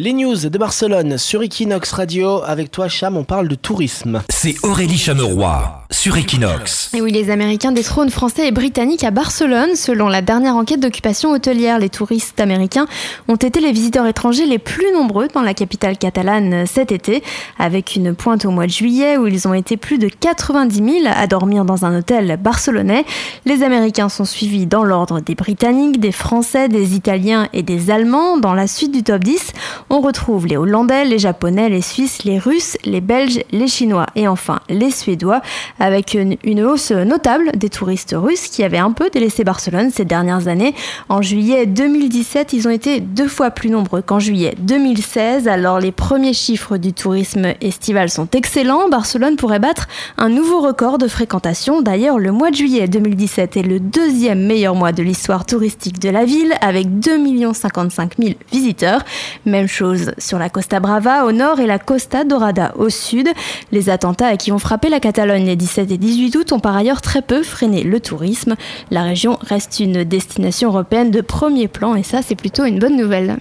Les news de Barcelone sur Equinox Radio. Avec toi, Cham, on parle de tourisme. C'est Aurélie Chameroy sur Equinox. Et oui, les Américains détrônent Français et Britanniques à Barcelone. Selon la dernière enquête d'occupation hôtelière, les touristes américains ont été les visiteurs étrangers les plus nombreux dans la capitale catalane cet été, avec une pointe au mois de juillet où ils ont été plus de 90 000 à dormir dans un hôtel barcelonais. Les Américains sont suivis dans l'ordre des Britanniques, des Français, des Italiens et des Allemands. Dans la suite du top 10, on retrouve les Hollandais, les Japonais, les Suisses, les Russes, les Belges, les Chinois et enfin les Suédois, avec une, hausse notable des touristes russes qui avaient un peu délaissé Barcelone ces dernières années. En juillet 2017, ils ont été deux fois plus nombreux qu'en juillet 2016. Alors les premiers chiffres du tourisme estival sont excellents. Barcelone pourrait battre un nouveau record de fréquentation. D'ailleurs, le mois de juillet 2017 est le deuxième meilleur mois de l'histoire touristique de la ville, avec 2 55 000 visiteurs. Même sur la Costa Brava au nord et la Costa Dorada au sud. Les attentats qui ont frappé la Catalogne les 17 et 18 août ont par ailleurs très peu freiné le tourisme. La région reste une destination européenne de premier plan et ça c'est plutôt une bonne nouvelle.